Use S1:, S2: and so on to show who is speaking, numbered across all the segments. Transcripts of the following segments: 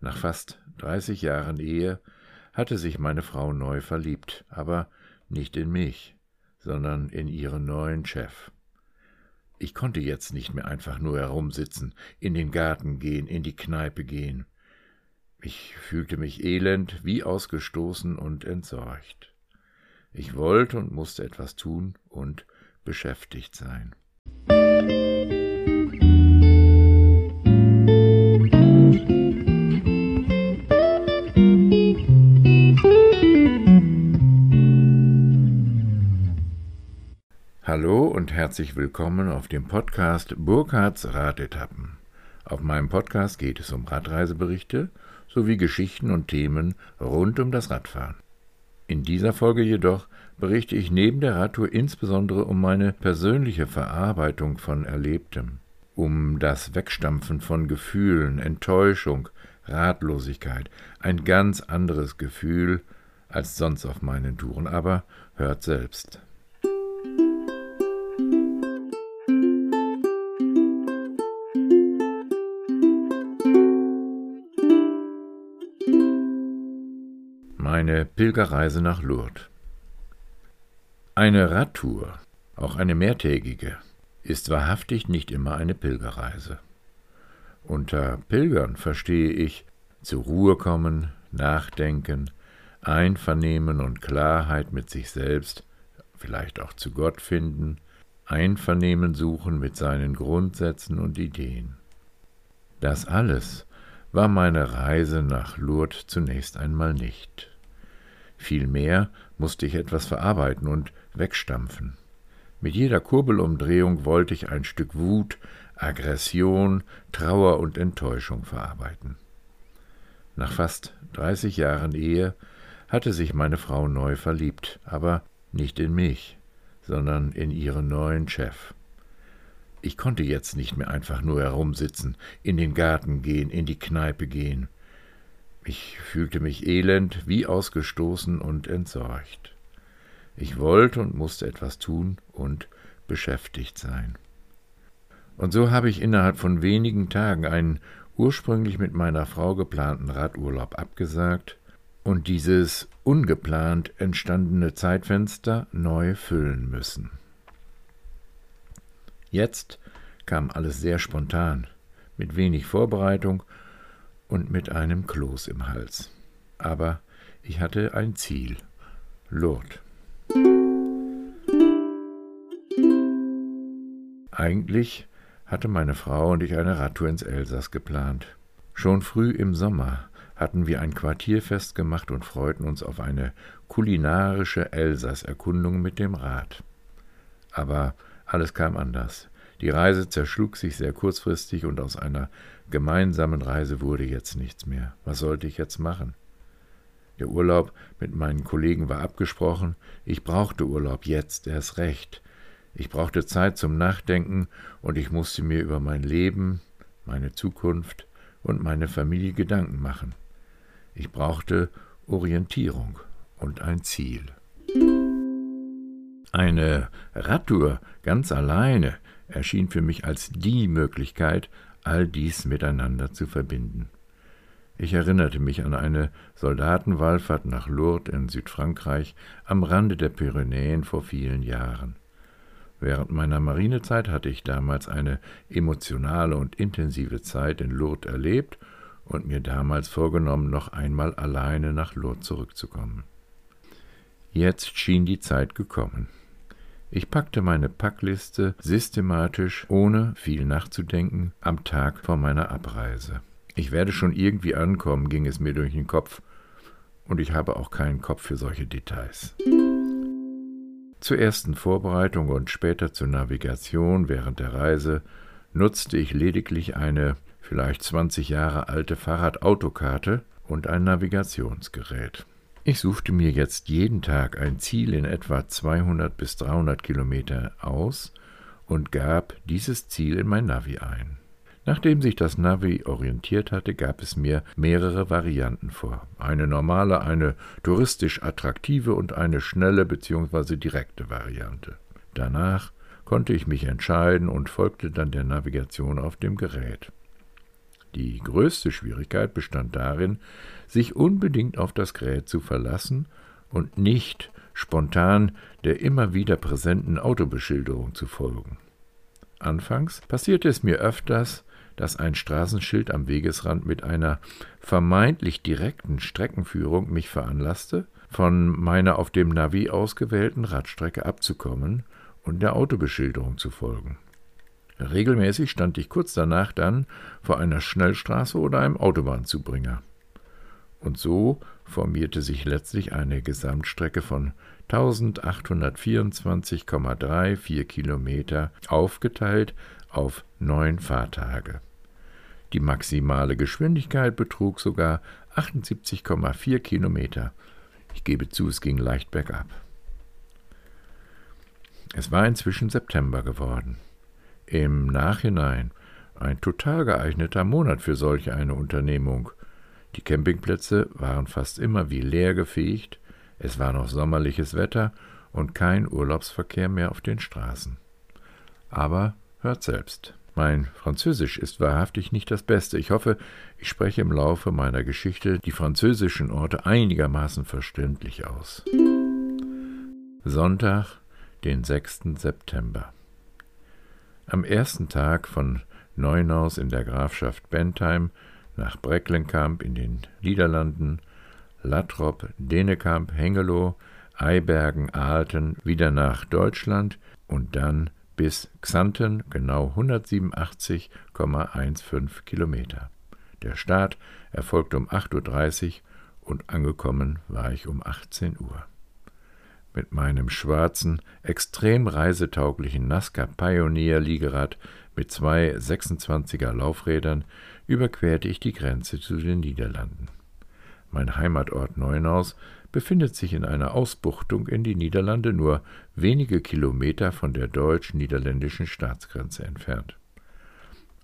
S1: Nach fast 30 Jahren Ehe hatte sich meine Frau neu verliebt, aber nicht in mich, sondern in ihren neuen Chef. Ich konnte jetzt nicht mehr einfach nur herumsitzen, in den Garten gehen, in die Kneipe gehen. Ich fühlte mich elend, wie ausgestoßen und entsorgt. Ich wollte und musste etwas tun und beschäftigt sein. Hallo und herzlich willkommen auf dem Podcast Burkhards Radetappen. Auf meinem Podcast geht es um Radreiseberichte sowie Geschichten und Themen rund um das Radfahren. In dieser Folge jedoch berichte ich neben der Radtour insbesondere um meine persönliche Verarbeitung von Erlebtem, um das Wegstampfen von Gefühlen, Enttäuschung, Ratlosigkeit, ein ganz anderes Gefühl als sonst auf meinen Touren, aber hört selbst. Meine Pilgerreise nach Lourdes. Eine Radtour, auch eine mehrtägige, ist wahrhaftig nicht immer eine Pilgerreise. Unter Pilgern verstehe ich zur Ruhe kommen, nachdenken, Einvernehmen und Klarheit mit sich selbst, vielleicht auch zu Gott finden, Einvernehmen suchen mit seinen Grundsätzen und Ideen. Das alles war meine Reise nach Lourdes zunächst einmal nicht. Vielmehr musste ich etwas verarbeiten und wegstampfen. Mit jeder Kurbelumdrehung wollte ich ein Stück Wut, Aggression, Trauer und Enttäuschung verarbeiten. Nach fast dreißig Jahren Ehe hatte sich meine Frau neu verliebt, aber nicht in mich, sondern in ihren neuen Chef. Ich konnte jetzt nicht mehr einfach nur herumsitzen, in den Garten gehen, in die Kneipe gehen. Ich fühlte mich elend, wie ausgestoßen und entsorgt. Ich wollte und musste etwas tun und beschäftigt sein. Und so habe ich innerhalb von wenigen Tagen einen ursprünglich mit meiner Frau geplanten Radurlaub abgesagt und dieses ungeplant entstandene Zeitfenster neu füllen müssen. Jetzt kam alles sehr spontan, mit wenig Vorbereitung und mit einem Kloß im Hals. Aber ich hatte ein Ziel. Lourdes. Eigentlich hatte meine Frau und ich eine Radtour ins Elsass geplant. Schon früh im Sommer hatten wir ein Quartierfest gemacht und freuten uns auf eine kulinarische Elsass-Erkundung mit dem Rad. Aber alles kam anders. Die Reise zerschlug sich sehr kurzfristig und aus einer gemeinsamen Reise wurde jetzt nichts mehr. Was sollte ich jetzt machen? Der Urlaub mit meinen Kollegen war abgesprochen. Ich brauchte Urlaub jetzt erst recht. Ich brauchte Zeit zum Nachdenken und ich musste mir über mein Leben, meine Zukunft und meine Familie Gedanken machen. Ich brauchte Orientierung und ein Ziel. Eine Radtour ganz alleine erschien für mich als die Möglichkeit, all dies miteinander zu verbinden. Ich erinnerte mich an eine Soldatenwallfahrt nach Lourdes in Südfrankreich am Rande der Pyrenäen vor vielen Jahren. Während meiner Marinezeit hatte ich damals eine emotionale und intensive Zeit in Lourdes erlebt und mir damals vorgenommen, noch einmal alleine nach Lourdes zurückzukommen. Jetzt schien die Zeit gekommen. Ich packte meine Packliste systematisch, ohne viel nachzudenken, am Tag vor meiner Abreise. Ich werde schon irgendwie ankommen, ging es mir durch den Kopf, und ich habe auch keinen Kopf für solche Details. Zur ersten Vorbereitung und später zur Navigation während der Reise nutzte ich lediglich eine vielleicht 20 Jahre alte Fahrradautokarte und ein Navigationsgerät. Ich suchte mir jetzt jeden Tag ein Ziel in etwa 200 bis 300 Kilometer aus und gab dieses Ziel in mein Navi ein. Nachdem sich das Navi orientiert hatte, gab es mir mehrere Varianten vor. Eine normale, eine touristisch attraktive und eine schnelle bzw. direkte Variante. Danach konnte ich mich entscheiden und folgte dann der Navigation auf dem Gerät. Die größte Schwierigkeit bestand darin, sich unbedingt auf das Gerät zu verlassen und nicht spontan der immer wieder präsenten Autobeschilderung zu folgen. Anfangs passierte es mir öfters, dass ein Straßenschild am Wegesrand mit einer vermeintlich direkten Streckenführung mich veranlasste, von meiner auf dem Navi ausgewählten Radstrecke abzukommen und der Autobeschilderung zu folgen. Regelmäßig stand ich kurz danach dann vor einer Schnellstraße oder einem Autobahnzubringer. Und so formierte sich letztlich eine Gesamtstrecke von 1824,34 Kilometer, aufgeteilt auf neun Fahrtage. Die maximale Geschwindigkeit betrug sogar 78,4 Kilometer. Ich gebe zu, es ging leicht bergab. Es war inzwischen September geworden. Im Nachhinein ein total geeigneter Monat für solch eine Unternehmung. Die Campingplätze waren fast immer wie leer gefegt, es war noch sommerliches Wetter und kein Urlaubsverkehr mehr auf den Straßen. Aber hört selbst. Mein Französisch ist wahrhaftig nicht das Beste. Ich hoffe, ich spreche im Laufe meiner Geschichte die französischen Orte einigermaßen verständlich aus. Sonntag, den 6. September. Am ersten Tag von Neunaus in der Grafschaft Bentheim nach Brecklenkamp in den Niederlanden, Lattrop, Denekamp, Hengelo, Eibergen, Aalten wieder nach Deutschland und dann bis Xanten genau 187,15 Kilometer. Der Start erfolgte um 8.30 Uhr und angekommen war ich um 18 Uhr. Mit meinem schwarzen, extrem reisetauglichen Nazca Pioneer Liegerad mit zwei 26er Laufrädern überquerte ich die Grenze zu den Niederlanden. Mein Heimatort Neunaus befindet sich in einer Ausbuchtung in die Niederlande nur wenige Kilometer von der deutsch-niederländischen Staatsgrenze entfernt.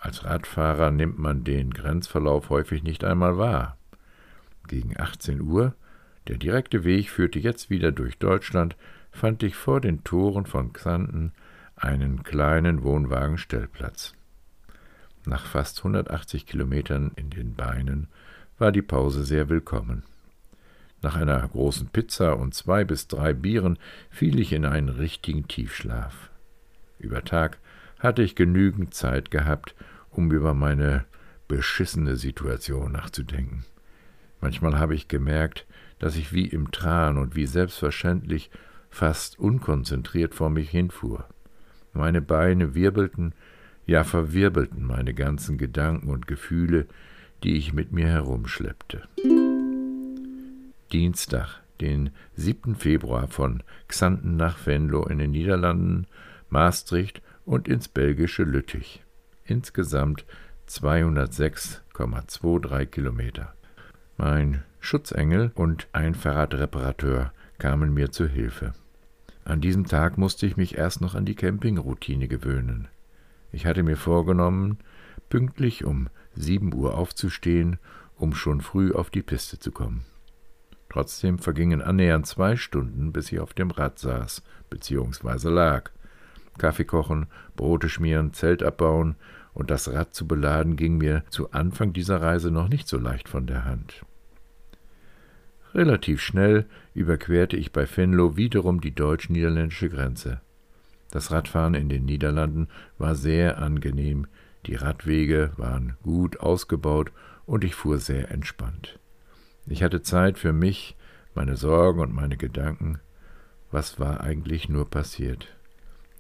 S1: Als Radfahrer nimmt man den Grenzverlauf häufig nicht einmal wahr. Gegen 18 Uhr, der direkte Weg führte jetzt wieder durch Deutschland, fand ich vor den Toren von Xanten einen kleinen Wohnwagenstellplatz. Nach fast 180 Kilometern in den Beinen war die Pause sehr willkommen. Nach einer großen Pizza und zwei bis drei Bieren fiel ich in einen richtigen Tiefschlaf. Über Tag hatte ich genügend Zeit gehabt, um über meine beschissene Situation nachzudenken. Manchmal habe ich gemerkt, dass ich wie im Tran und wie selbstverständlich fast unkonzentriert vor mich hinfuhr. Meine Beine wirbelten, ja verwirbelten meine ganzen Gedanken und Gefühle, die ich mit mir herumschleppte. Dienstag, den 7. Februar von Xanten nach Venlo in den Niederlanden, Maastricht und ins belgische Lüttich. Insgesamt 206,23 Kilometer. Mein Schutzengel und ein Fahrradreparateur kamen mir zu Hilfe. An diesem Tag musste ich mich erst noch an die Campingroutine gewöhnen. Ich hatte mir vorgenommen, pünktlich um sieben Uhr aufzustehen, um schon früh auf die Piste zu kommen. Trotzdem vergingen annähernd zwei Stunden, bis ich auf dem Rad saß bzw. lag. Kaffee kochen, Brote schmieren, Zelt abbauen und das Rad zu beladen ging mir zu Anfang dieser Reise noch nicht so leicht von der Hand. Relativ schnell überquerte ich bei Venlo wiederum die deutsch-niederländische Grenze. Das Radfahren in den Niederlanden war sehr angenehm, die Radwege waren gut ausgebaut und ich fuhr sehr entspannt. Ich hatte Zeit für mich, meine Sorgen und meine Gedanken. Was war eigentlich nur passiert?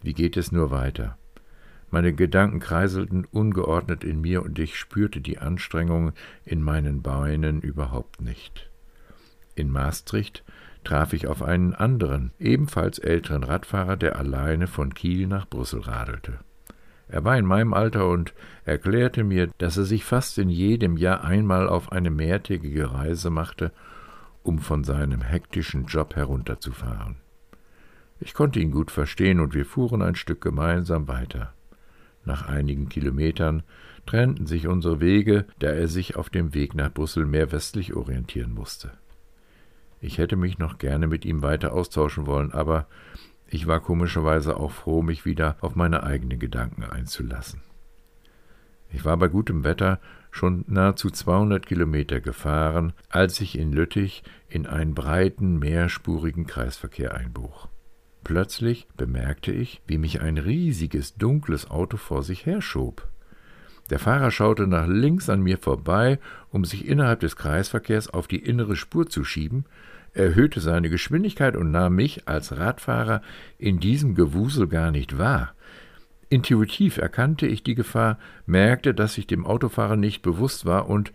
S1: Wie geht es nur weiter? Meine Gedanken kreiselten ungeordnet in mir und ich spürte die Anstrengung in meinen Beinen überhaupt nicht. In Maastricht traf ich auf einen anderen, ebenfalls älteren Radfahrer, der alleine von Kiel nach Brüssel radelte. Er war in meinem Alter und erklärte mir, dass er sich fast in jedem Jahr einmal auf eine mehrtägige Reise machte, um von seinem hektischen Job herunterzufahren. Ich konnte ihn gut verstehen und wir fuhren ein Stück gemeinsam weiter. Nach einigen Kilometern trennten sich unsere Wege, da er sich auf dem Weg nach Brüssel mehr westlich orientieren musste. Ich hätte mich noch gerne mit ihm weiter austauschen wollen, aber ich war komischerweise auch froh, mich wieder auf meine eigenen Gedanken einzulassen. Ich war bei gutem Wetter schon nahezu 200 Kilometer gefahren, als ich in Lüttich in einen breiten, mehrspurigen Kreisverkehr einbuch. Plötzlich bemerkte ich, wie mich ein riesiges, dunkles Auto vor sich herschob. Der Fahrer schaute nach links an mir vorbei, um sich innerhalb des Kreisverkehrs auf die innere Spur zu schieben, erhöhte seine Geschwindigkeit und nahm mich als Radfahrer in diesem Gewusel gar nicht wahr. Intuitiv erkannte ich die Gefahr, merkte, dass ich dem Autofahrer nicht bewusst war und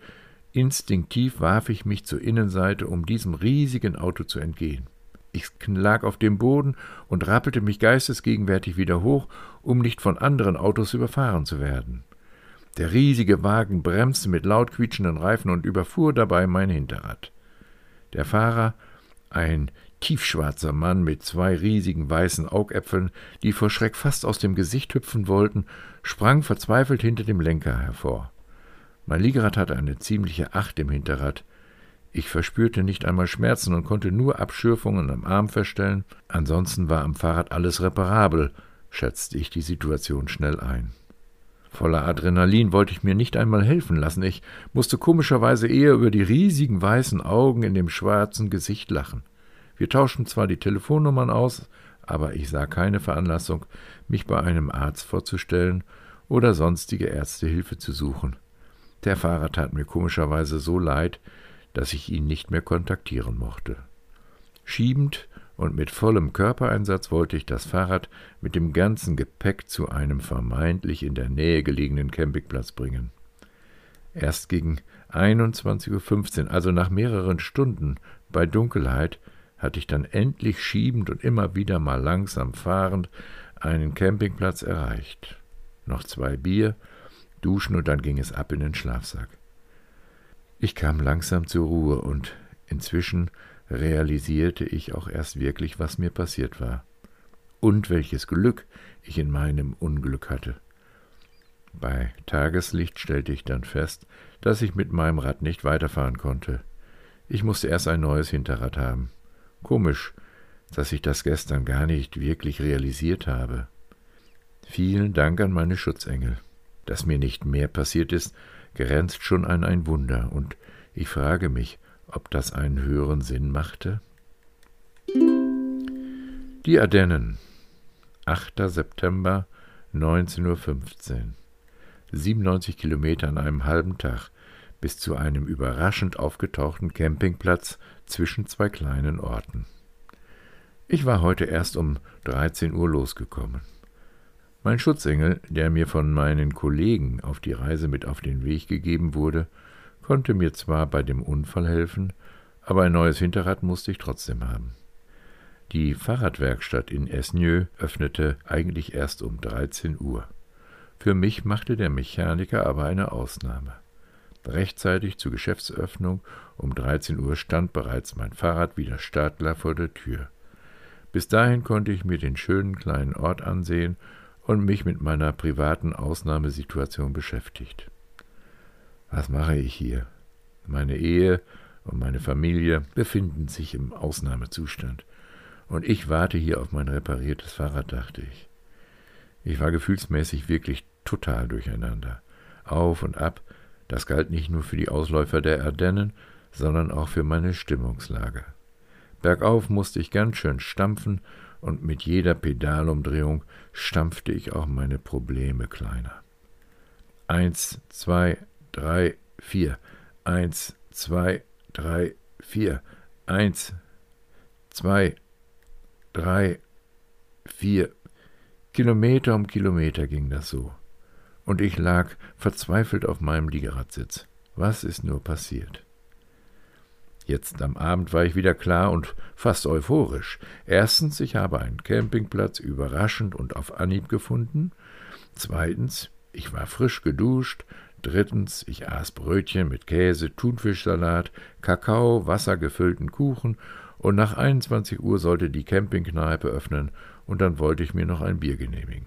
S1: instinktiv warf ich mich zur Innenseite, um diesem riesigen Auto zu entgehen. Ich lag auf dem Boden und rappelte mich geistesgegenwärtig wieder hoch, um nicht von anderen Autos überfahren zu werden. Der riesige Wagen bremste mit laut quietschenden Reifen und überfuhr dabei mein Hinterrad. Der Fahrer, ein tiefschwarzer Mann mit zwei riesigen weißen Augäpfeln, die vor Schreck fast aus dem Gesicht hüpfen wollten, sprang verzweifelt hinter dem Lenker hervor. Mein Liegerad hatte eine ziemliche Acht im Hinterrad, ich verspürte nicht einmal Schmerzen und konnte nur Abschürfungen am Arm feststellen. Ansonsten war am Fahrrad alles reparabel, schätzte ich die Situation schnell ein. Voller Adrenalin wollte ich mir nicht einmal helfen lassen. Ich musste komischerweise eher über die riesigen weißen Augen in dem schwarzen Gesicht lachen. Wir tauschten zwar die Telefonnummern aus, aber ich sah keine Veranlassung, mich bei einem Arzt vorzustellen oder sonstige Ärztehilfe zu suchen. Der Fahrer tat mir komischerweise so leid, dass ich ihn nicht mehr kontaktieren mochte. Schiebend und mit vollem Körpereinsatz wollte ich das Fahrrad mit dem ganzen Gepäck zu einem vermeintlich in der Nähe gelegenen Campingplatz bringen. Erst gegen 21.15 Uhr, also nach mehreren Stunden bei Dunkelheit, hatte ich dann endlich schiebend und immer wieder mal langsam fahrend einen Campingplatz erreicht. Noch zwei Bier, duschen und dann ging es ab in den Schlafsack. Ich kam langsam zur Ruhe und inzwischen realisierte ich auch erst wirklich, was mir passiert war. Und welches Glück ich in meinem Unglück hatte. Bei Tageslicht stellte ich dann fest, dass ich mit meinem Rad nicht weiterfahren konnte. Ich musste erst ein neues Hinterrad haben. Komisch, dass ich das gestern gar nicht wirklich realisiert habe. Vielen Dank an meine Schutzengel. Dass mir nicht mehr passiert ist, grenzt schon an ein Wunder, und ich frage mich, ob das einen höheren Sinn machte? Die Ardennen, 8. September 19.15 Uhr. 97 Kilometer an einem halben Tag bis zu einem überraschend aufgetauchten Campingplatz zwischen zwei kleinen Orten. Ich war heute erst um 13 Uhr losgekommen. Mein Schutzengel, der mir von meinen Kollegen auf die Reise mit auf den Weg gegeben wurde, konnte mir zwar bei dem Unfall helfen, aber ein neues Hinterrad musste ich trotzdem haben. Die Fahrradwerkstatt in Esnieu öffnete eigentlich erst um 13 Uhr. Für mich machte der Mechaniker aber eine Ausnahme. Rechtzeitig zur Geschäftsöffnung um 13 Uhr stand bereits mein Fahrrad wieder startklar vor der Tür. Bis dahin konnte ich mir den schönen kleinen Ort ansehen und mich mit meiner privaten Ausnahmesituation beschäftigt. Was mache ich hier? Meine Ehe und meine Familie befinden sich im Ausnahmezustand. Und ich warte hier auf mein repariertes Fahrrad, dachte ich. Ich war gefühlsmäßig wirklich total durcheinander. Auf und ab, das galt nicht nur für die Ausläufer der Ardennen, sondern auch für meine Stimmungslage. Bergauf musste ich ganz schön stampfen und mit jeder Pedalumdrehung stampfte ich auch meine Probleme kleiner. Eins, zwei, drei, vier. Eins, zwei, drei, vier. Eins, zwei, drei, vier. Kilometer um Kilometer ging das so. Und ich lag verzweifelt auf meinem Liegeradssitz. Was ist nur passiert? Jetzt am Abend war ich wieder klar und fast euphorisch. Erstens, ich habe einen Campingplatz überraschend und auf Anhieb gefunden. Zweitens, ich war frisch geduscht. Drittens, ich aß Brötchen mit Käse, Thunfischsalat, Kakao, wassergefüllten Kuchen und nach 21 Uhr sollte die Campingkneipe öffnen und dann wollte ich mir noch ein Bier genehmigen.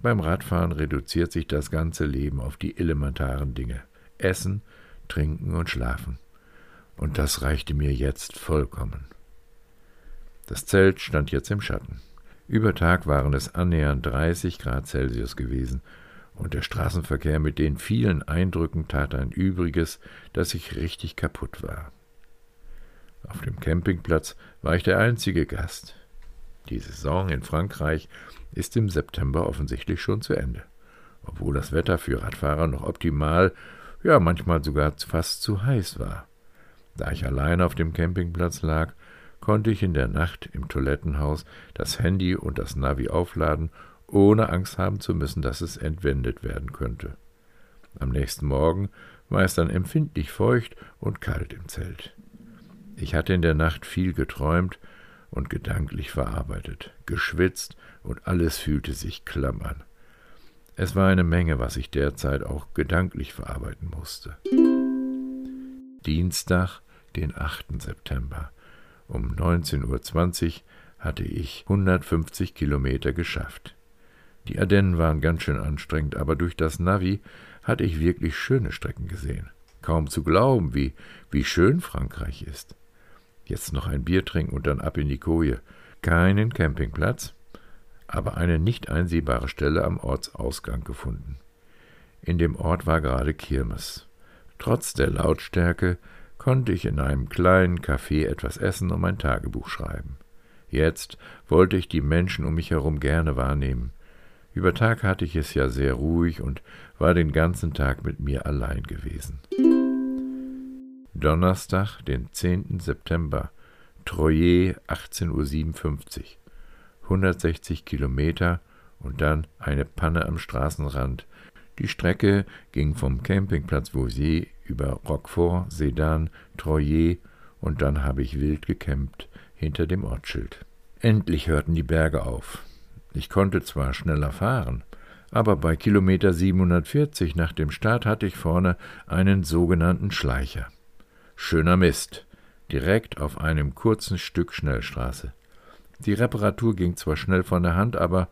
S1: Beim Radfahren reduziert sich das ganze Leben auf die elementaren Dinge. Essen, trinken und schlafen und das reichte mir jetzt vollkommen. Das Zelt stand jetzt im Schatten. Über Tag waren es annähernd 30 Grad Celsius gewesen, und der Straßenverkehr mit den vielen Eindrücken tat ein Übriges, dass ich richtig kaputt war. Auf dem Campingplatz war ich der einzige Gast. Die Saison in Frankreich ist im September offensichtlich schon zu Ende, obwohl das Wetter für Radfahrer noch optimal, ja manchmal sogar fast zu heiß war. Da ich allein auf dem Campingplatz lag, konnte ich in der Nacht im Toilettenhaus das Handy und das Navi aufladen, ohne Angst haben zu müssen, dass es entwendet werden könnte. Am nächsten Morgen war es dann empfindlich feucht und kalt im Zelt. Ich hatte in der Nacht viel geträumt und gedanklich verarbeitet, geschwitzt und alles fühlte sich klamm an. Es war eine Menge, was ich derzeit auch gedanklich verarbeiten musste. Dienstag, den 8. September. Um 19.20 Uhr hatte ich 150 Kilometer geschafft. Die Ardennen waren ganz schön anstrengend, aber durch das Navi hatte ich wirklich schöne Strecken gesehen. Kaum zu glauben, wie, wie schön Frankreich ist. Jetzt noch ein Bier trinken und dann ab in die Koje. Keinen Campingplatz, aber eine nicht einsehbare Stelle am Ortsausgang gefunden. In dem Ort war gerade Kirmes. Trotz der Lautstärke konnte ich in einem kleinen Café etwas essen und mein Tagebuch schreiben. Jetzt wollte ich die Menschen um mich herum gerne wahrnehmen. Über Tag hatte ich es ja sehr ruhig und war den ganzen Tag mit mir allein gewesen. Donnerstag, den 10. September, Troyer, 18.57 Uhr. 160 Kilometer und dann eine Panne am Straßenrand. Die Strecke ging vom Campingplatz Vausier über Roquefort, Sedan, Troyer und dann habe ich wild gecampt hinter dem Ortsschild. Endlich hörten die Berge auf. Ich konnte zwar schneller fahren, aber bei Kilometer 740 nach dem Start hatte ich vorne einen sogenannten Schleicher. Schöner Mist, direkt auf einem kurzen Stück Schnellstraße. Die Reparatur ging zwar schnell von der Hand, aber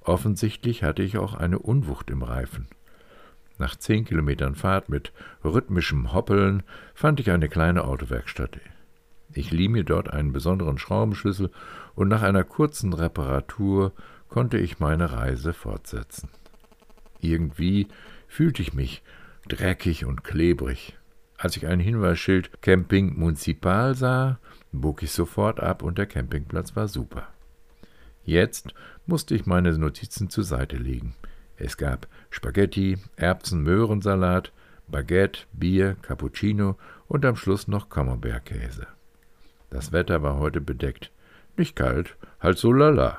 S1: offensichtlich hatte ich auch eine Unwucht im Reifen. Nach zehn Kilometern Fahrt mit rhythmischem Hoppeln fand ich eine kleine Autowerkstatt. Ich lieh mir dort einen besonderen Schraubenschlüssel und nach einer kurzen Reparatur konnte ich meine Reise fortsetzen. Irgendwie fühlte ich mich dreckig und klebrig. Als ich ein Hinweisschild Camping Municipal sah, bog ich sofort ab und der Campingplatz war super. Jetzt musste ich meine Notizen zur Seite legen. Es gab Spaghetti, Erbsen-Möhrensalat, Baguette, Bier, Cappuccino und am Schluss noch Camembert-Käse. Das Wetter war heute bedeckt. Nicht kalt, halt so lala.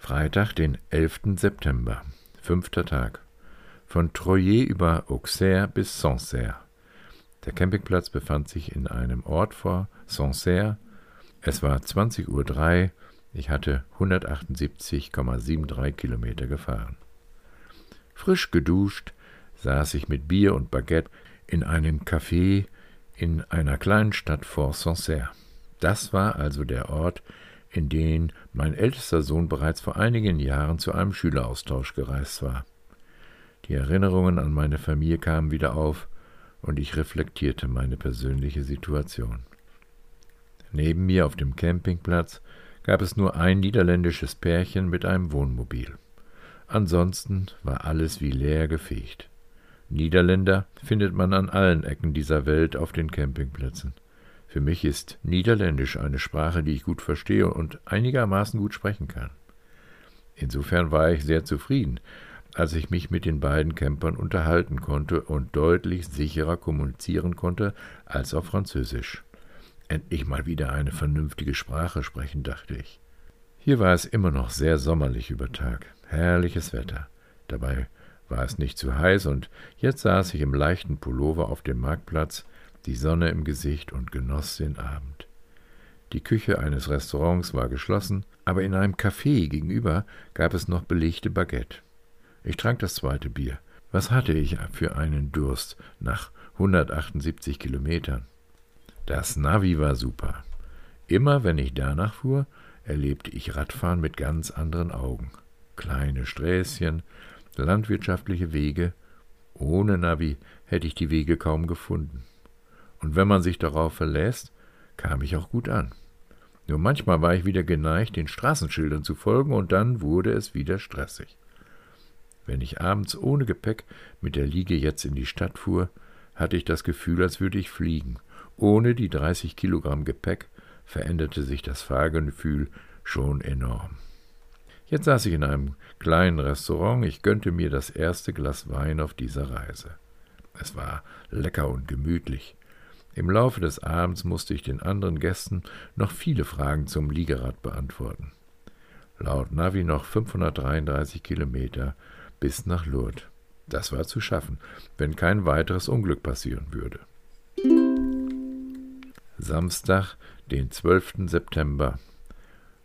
S1: Freitag, den 11. September, fünfter Tag von Troyer über Auxerre bis Sancerre. Der Campingplatz befand sich in einem Ort vor Sancerre. Es war 20.03 Uhr. Ich hatte 178,73 Kilometer gefahren. Frisch geduscht saß ich mit Bier und Baguette in einem Café in einer kleinen Stadt vor Sancerre. Das war also der Ort, in den mein ältester Sohn bereits vor einigen Jahren zu einem Schüleraustausch gereist war. Die Erinnerungen an meine Familie kamen wieder auf und ich reflektierte meine persönliche Situation. Neben mir auf dem Campingplatz gab es nur ein niederländisches Pärchen mit einem Wohnmobil. Ansonsten war alles wie leer gefegt. Niederländer findet man an allen Ecken dieser Welt auf den Campingplätzen. Für mich ist Niederländisch eine Sprache, die ich gut verstehe und einigermaßen gut sprechen kann. Insofern war ich sehr zufrieden, als ich mich mit den beiden Campern unterhalten konnte und deutlich sicherer kommunizieren konnte als auf Französisch. Endlich mal wieder eine vernünftige Sprache sprechen, dachte ich. Hier war es immer noch sehr sommerlich über Tag, herrliches Wetter. Dabei war es nicht zu heiß, und jetzt saß ich im leichten Pullover auf dem Marktplatz, die Sonne im Gesicht und genoss den Abend. Die Küche eines Restaurants war geschlossen, aber in einem Café gegenüber gab es noch belegte Baguette. Ich trank das zweite Bier. Was hatte ich für einen Durst nach 178 Kilometern? Das Navi war super. Immer wenn ich danach fuhr, erlebte ich Radfahren mit ganz anderen Augen. Kleine Sträßchen, landwirtschaftliche Wege. Ohne Navi hätte ich die Wege kaum gefunden. Und wenn man sich darauf verlässt, kam ich auch gut an. Nur manchmal war ich wieder geneigt, den Straßenschildern zu folgen, und dann wurde es wieder stressig. Wenn ich abends ohne Gepäck mit der Liege jetzt in die Stadt fuhr, hatte ich das Gefühl, als würde ich fliegen. Ohne die 30 Kilogramm Gepäck veränderte sich das Fahrgefühl schon enorm. Jetzt saß ich in einem kleinen Restaurant, ich gönnte mir das erste Glas Wein auf dieser Reise. Es war lecker und gemütlich. Im Laufe des Abends musste ich den anderen Gästen noch viele Fragen zum Liegerad beantworten. Laut Navi noch 533 Kilometer bis nach Lourdes. Das war zu schaffen, wenn kein weiteres Unglück passieren würde. Samstag, den 12. September,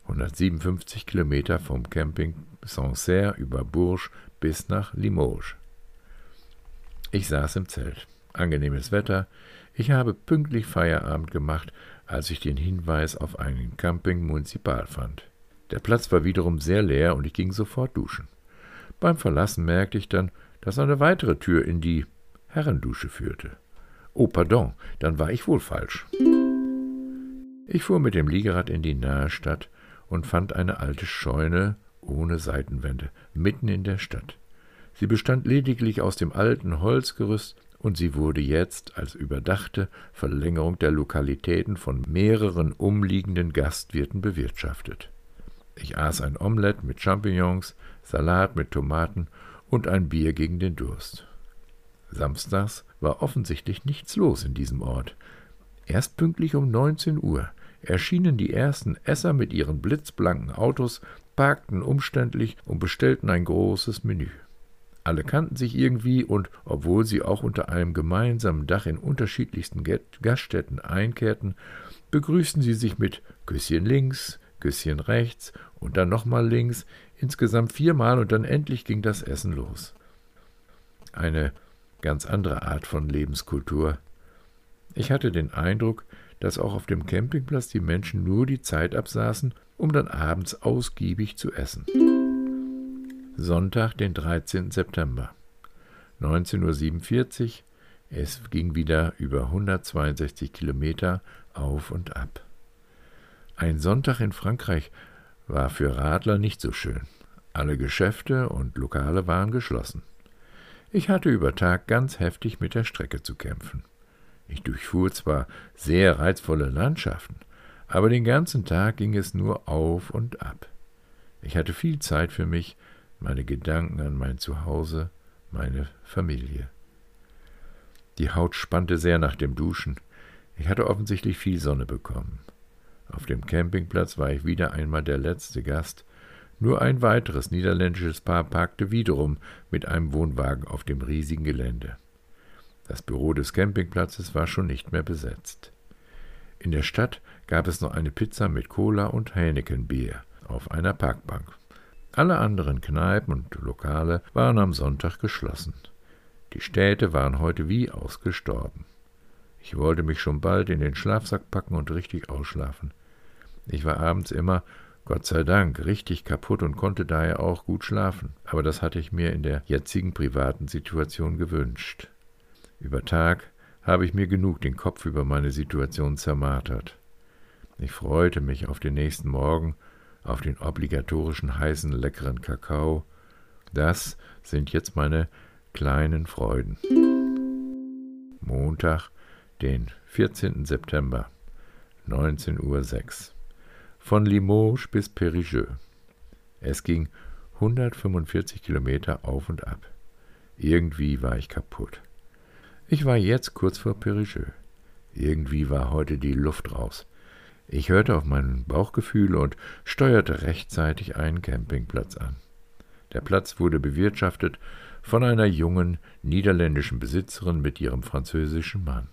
S1: 157 Kilometer vom Camping Sancerre über Bourges bis nach Limoges. Ich saß im Zelt. Angenehmes Wetter. Ich habe pünktlich Feierabend gemacht, als ich den Hinweis auf einen Camping Municipal fand. Der Platz war wiederum sehr leer und ich ging sofort duschen. Beim Verlassen merkte ich dann, dass eine weitere Tür in die Herrendusche führte. Oh, pardon, dann war ich wohl falsch. Ich fuhr mit dem Liegerad in die nahe Stadt und fand eine alte Scheune ohne Seitenwände mitten in der Stadt. Sie bestand lediglich aus dem alten Holzgerüst und sie wurde jetzt als überdachte Verlängerung der Lokalitäten von mehreren umliegenden Gastwirten bewirtschaftet. Ich aß ein Omelett mit Champignons, Salat mit Tomaten und ein Bier gegen den Durst. Samstags war offensichtlich nichts los in diesem Ort. Erst pünktlich um 19 Uhr erschienen die ersten Esser mit ihren blitzblanken Autos, parkten umständlich und bestellten ein großes Menü. Alle kannten sich irgendwie und, obwohl sie auch unter einem gemeinsamen Dach in unterschiedlichsten Gaststätten einkehrten, begrüßten sie sich mit Küsschen links, Küsschen rechts und dann nochmal links, insgesamt viermal und dann endlich ging das Essen los. Eine ganz andere Art von Lebenskultur. Ich hatte den Eindruck, dass auch auf dem Campingplatz die Menschen nur die Zeit absaßen, um dann abends ausgiebig zu essen. Sonntag, den 13. September. 19.47 Uhr. Es ging wieder über 162 Kilometer auf und ab. Ein Sonntag in Frankreich war für Radler nicht so schön. Alle Geschäfte und Lokale waren geschlossen. Ich hatte über Tag ganz heftig mit der Strecke zu kämpfen. Ich durchfuhr zwar sehr reizvolle Landschaften, aber den ganzen Tag ging es nur auf und ab. Ich hatte viel Zeit für mich, meine Gedanken an mein Zuhause, meine Familie. Die Haut spannte sehr nach dem Duschen. Ich hatte offensichtlich viel Sonne bekommen. Auf dem Campingplatz war ich wieder einmal der letzte Gast. Nur ein weiteres niederländisches Paar parkte wiederum mit einem Wohnwagen auf dem riesigen Gelände. Das Büro des Campingplatzes war schon nicht mehr besetzt. In der Stadt gab es noch eine Pizza mit Cola und Heinekenbier auf einer Parkbank. Alle anderen Kneipen und Lokale waren am Sonntag geschlossen. Die Städte waren heute wie ausgestorben. Ich wollte mich schon bald in den Schlafsack packen und richtig ausschlafen. Ich war abends immer, Gott sei Dank, richtig kaputt und konnte daher auch gut schlafen, aber das hatte ich mir in der jetzigen privaten Situation gewünscht. Über Tag habe ich mir genug den Kopf über meine Situation zermartert. Ich freute mich auf den nächsten Morgen, auf den obligatorischen heißen, leckeren Kakao. Das sind jetzt meine kleinen Freuden. Montag, den 14. September, 19.06 Uhr. Von Limoges bis Périgueux. Es ging 145 Kilometer auf und ab. Irgendwie war ich kaputt. Ich war jetzt kurz vor Périgueux. Irgendwie war heute die Luft raus. Ich hörte auf mein Bauchgefühl und steuerte rechtzeitig einen Campingplatz an. Der Platz wurde bewirtschaftet von einer jungen niederländischen Besitzerin mit ihrem französischen Mann.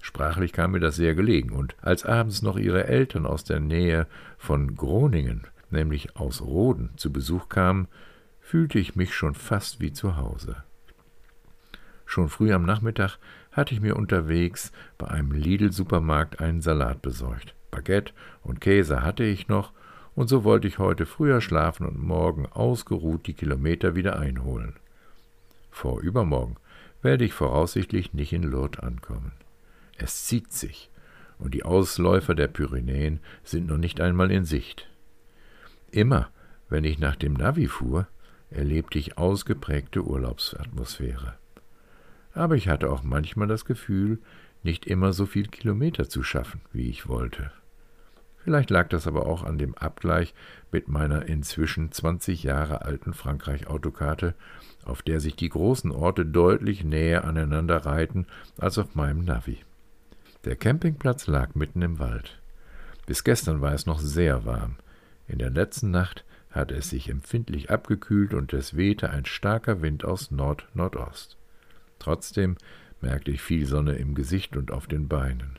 S1: Sprachlich kam mir das sehr gelegen, und als abends noch ihre Eltern aus der Nähe von Groningen, nämlich aus Roden, zu Besuch kamen, fühlte ich mich schon fast wie zu Hause. Schon früh am Nachmittag hatte ich mir unterwegs bei einem Lidl-Supermarkt einen Salat besorgt. Baguette und Käse hatte ich noch, und so wollte ich heute früher schlafen und morgen ausgeruht die Kilometer wieder einholen. Vor übermorgen werde ich voraussichtlich nicht in Lourdes ankommen. Es zieht sich, und die Ausläufer der Pyrenäen sind noch nicht einmal in Sicht. Immer, wenn ich nach dem Navi fuhr, erlebte ich ausgeprägte Urlaubsatmosphäre. Aber ich hatte auch manchmal das Gefühl, nicht immer so viel Kilometer zu schaffen, wie ich wollte. Vielleicht lag das aber auch an dem Abgleich mit meiner inzwischen 20 Jahre alten Frankreich-Autokarte, auf der sich die großen Orte deutlich näher aneinander reihten als auf meinem Navi. Der Campingplatz lag mitten im Wald. Bis gestern war es noch sehr warm. In der letzten Nacht hatte es sich empfindlich abgekühlt und es wehte ein starker Wind aus Nord-Nordost. Trotzdem merkte ich viel Sonne im Gesicht und auf den Beinen.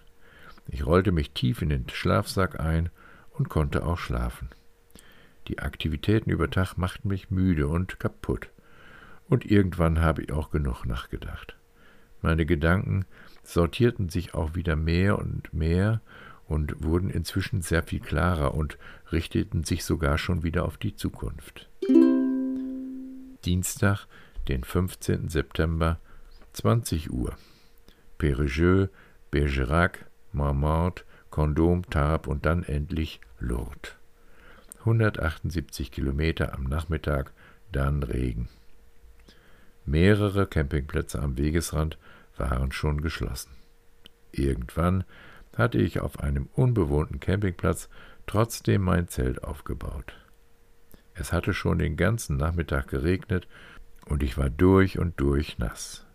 S1: Ich rollte mich tief in den Schlafsack ein und konnte auch schlafen. Die Aktivitäten über Tag machten mich müde und kaputt. Und irgendwann habe ich auch genug nachgedacht. Meine Gedanken sortierten sich auch wieder mehr und mehr und wurden inzwischen sehr viel klarer und richteten sich sogar schon wieder auf die Zukunft. Dienstag, den 15. September, 20 Uhr. Périgueux, Bergerac, Marmande, Condom, Tarbes und dann endlich Lourdes. 178 Kilometer am Nachmittag, dann Regen. Mehrere Campingplätze am Wegesrand waren schon geschlossen. Irgendwann hatte ich auf einem unbewohnten Campingplatz trotzdem mein Zelt aufgebaut. Es hatte schon den ganzen Nachmittag geregnet und ich war durch und durch nass.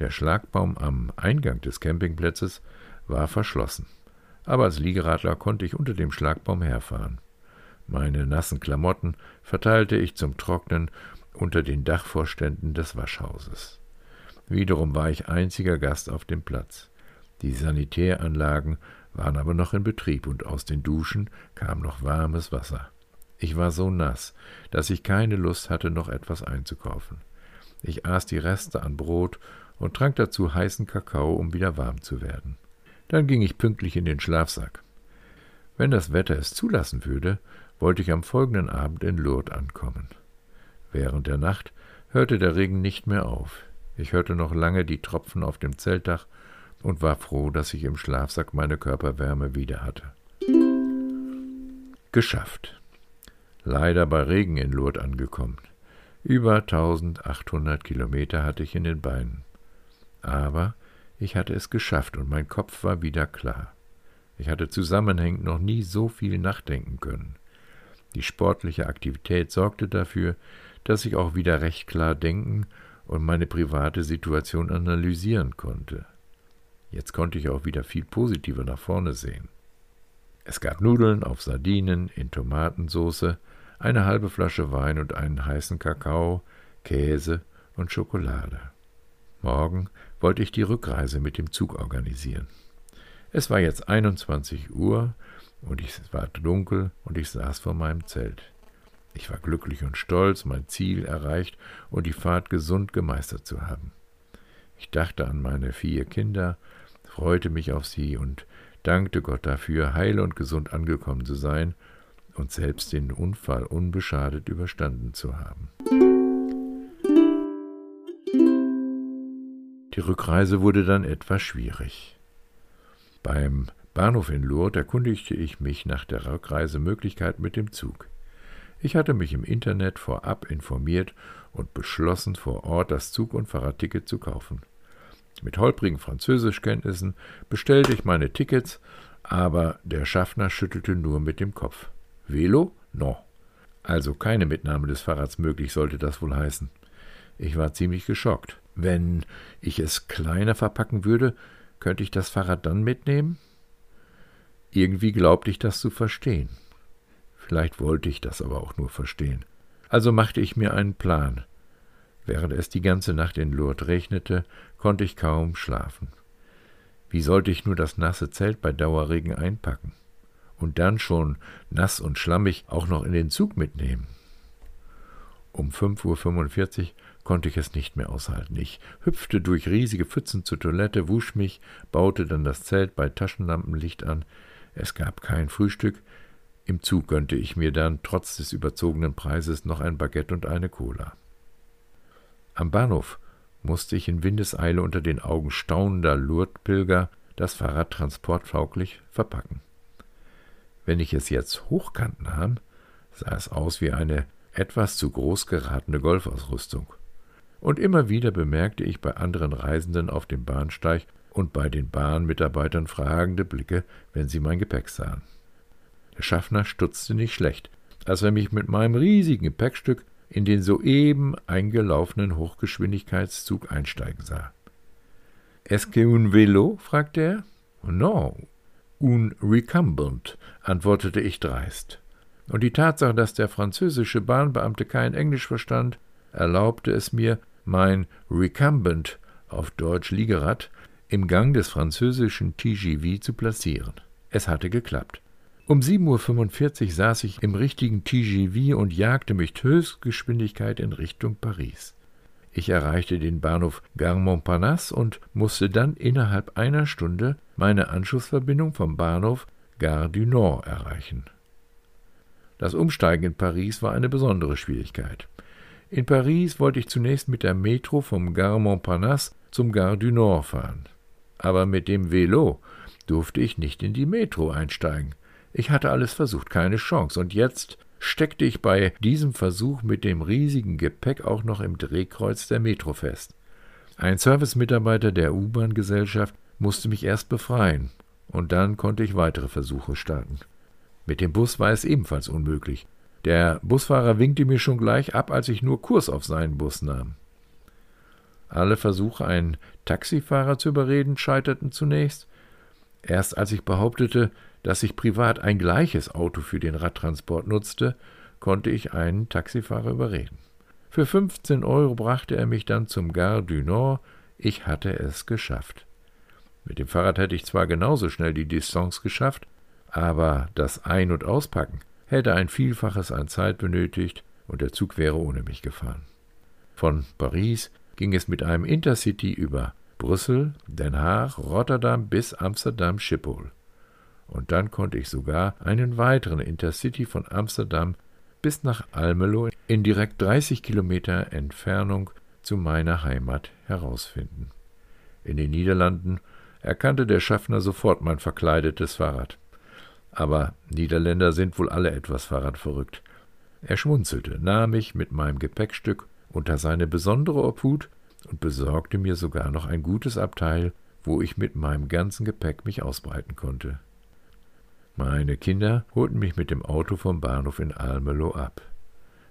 S1: Der Schlagbaum am Eingang des Campingplatzes war verschlossen, aber als Liegeradler konnte ich unter dem Schlagbaum herfahren. Meine nassen Klamotten verteilte ich zum Trocknen unter den Dachvorständen des Waschhauses. Wiederum war ich einziger Gast auf dem Platz. Die Sanitäranlagen waren aber noch in Betrieb und aus den Duschen kam noch warmes Wasser. Ich war so nass, dass ich keine Lust hatte, noch etwas einzukaufen. Ich aß die Reste an Brot und trank dazu heißen Kakao, um wieder warm zu werden. Dann ging ich pünktlich in den Schlafsack. Wenn das Wetter es zulassen würde, wollte ich am folgenden Abend in Lourdes ankommen. Während der Nacht hörte der Regen nicht mehr auf. Ich hörte noch lange die Tropfen auf dem Zeltdach und war froh, dass ich im Schlafsack meine Körperwärme wieder hatte. Geschafft. Leider bei Regen in Lourdes angekommen. Über 1800 Kilometer hatte ich in den Beinen. Aber ich hatte es geschafft und mein Kopf war wieder klar. Ich hatte zusammenhängend noch nie so viel nachdenken können. Die sportliche Aktivität sorgte dafür, dass ich auch wieder recht klar denken und meine private Situation analysieren konnte. Jetzt konnte ich auch wieder viel positiver nach vorne sehen. Es gab Nudeln auf Sardinen in Tomatensoße, eine halbe Flasche Wein und einen heißen Kakao, Käse und Schokolade. Morgen wollte ich die Rückreise mit dem Zug organisieren. Es war jetzt 21 Uhr und es war dunkel und ich saß vor meinem Zelt. Ich war glücklich und stolz, mein Ziel erreicht und die Fahrt gesund gemeistert zu haben. Ich dachte an meine vier Kinder, freute mich auf sie und dankte Gott dafür, heil und gesund angekommen zu sein und selbst den Unfall unbeschadet überstanden zu haben. Die Rückreise wurde dann etwas schwierig. Beim Bahnhof in Lourdes erkundigte ich mich nach der Rückreisemöglichkeit mit dem Zug. Ich hatte mich im Internet vorab informiert und beschlossen, vor Ort das Zug- und Fahrradticket zu kaufen. Mit holprigen Französischkenntnissen bestellte ich meine Tickets, aber der Schaffner schüttelte nur mit dem Kopf. Velo? No. Also keine Mitnahme des Fahrrads möglich, sollte das wohl heißen. Ich war ziemlich geschockt. Wenn ich es kleiner verpacken würde, könnte ich das Fahrrad dann mitnehmen? Irgendwie glaubte ich das zu verstehen. Vielleicht wollte ich das aber auch nur verstehen. Also machte ich mir einen Plan. Während es die ganze Nacht in Lourdes regnete, konnte ich kaum schlafen. Wie sollte ich nur das nasse Zelt bei Dauerregen einpacken? Und dann schon nass und schlammig auch noch in den Zug mitnehmen? Um 5.45 Uhr konnte ich es nicht mehr aushalten. Ich hüpfte durch riesige Pfützen zur Toilette, wusch mich, baute dann das Zelt bei Taschenlampenlicht an. Es gab kein Frühstück. Im Zug gönnte ich mir dann, trotz des überzogenen Preises, noch ein Baguette und eine Cola. Am Bahnhof musste ich in Windeseile unter den Augen staunender Lourdes-Pilger das Fahrrad transporttauglich verpacken. Wenn ich es jetzt hochkant nahm, sah es aus wie eine etwas zu groß geratene Golfausrüstung. Und immer wieder bemerkte ich bei anderen Reisenden auf dem Bahnsteig und bei den Bahnmitarbeitern fragende Blicke, wenn sie mein Gepäck sahen. Der Schaffner stutzte nicht schlecht, als er mich mit meinem riesigen Gepäckstück in den soeben eingelaufenen Hochgeschwindigkeitszug einsteigen sah. Est ce un vélo? fragte er. No, un recumbent, antwortete ich dreist. Und die Tatsache, dass der französische Bahnbeamte kein Englisch verstand, erlaubte es mir, mein recumbent, auf Deutsch Liegerad, im Gang des französischen TGV zu platzieren. Es hatte geklappt. Um 7.45 Uhr saß ich im richtigen TGV und jagte mit Höchstgeschwindigkeit in Richtung Paris. Ich erreichte den Bahnhof Gare Montparnasse und musste dann innerhalb einer Stunde meine Anschlussverbindung vom Bahnhof Gare du Nord erreichen. Das Umsteigen in Paris war eine besondere Schwierigkeit. In Paris wollte ich zunächst mit der Metro vom Gare Montparnasse zum Gare du Nord fahren. Aber mit dem Velo durfte ich nicht in die Metro einsteigen. Ich hatte alles versucht, keine Chance, und jetzt steckte ich bei diesem Versuch mit dem riesigen Gepäck auch noch im Drehkreuz der Metro fest. Ein Servicemitarbeiter der U-Bahn-Gesellschaft musste mich erst befreien, und dann konnte ich weitere Versuche starten. Mit dem Bus war es ebenfalls unmöglich. Der Busfahrer winkte mir schon gleich ab, als ich nur Kurs auf seinen Bus nahm. Alle Versuche, einen Taxifahrer zu überreden, scheiterten zunächst. Erst als ich behauptete, dass ich privat ein gleiches Auto für den Radtransport nutzte, konnte ich einen Taxifahrer überreden. Für 15 Euro brachte er mich dann zum Gare du Nord. Ich hatte es geschafft. Mit dem Fahrrad hätte ich zwar genauso schnell die Distanz geschafft, aber das Ein- und Auspacken hätte ein Vielfaches an Zeit benötigt und der Zug wäre ohne mich gefahren. Von Paris ging es mit einem Intercity über Brüssel, Den Haag, Rotterdam bis Amsterdam Schiphol und dann konnte ich sogar einen weiteren Intercity von Amsterdam bis nach Almelo in direkt 30 Kilometer Entfernung zu meiner Heimat herausfinden. In den Niederlanden erkannte der Schaffner sofort mein verkleidetes Fahrrad. Aber Niederländer sind wohl alle etwas Fahrradverrückt. Er schmunzelte, nahm mich mit meinem Gepäckstück unter seine besondere Obhut und besorgte mir sogar noch ein gutes Abteil, wo ich mit meinem ganzen Gepäck mich ausbreiten konnte. Meine Kinder holten mich mit dem Auto vom Bahnhof in Almelo ab.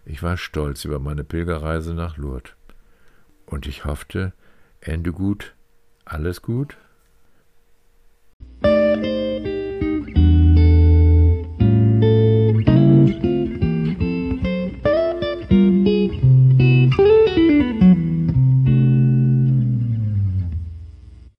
S1: Ich war stolz über meine Pilgerreise nach Lourdes. Und ich hoffte, Ende gut, alles gut?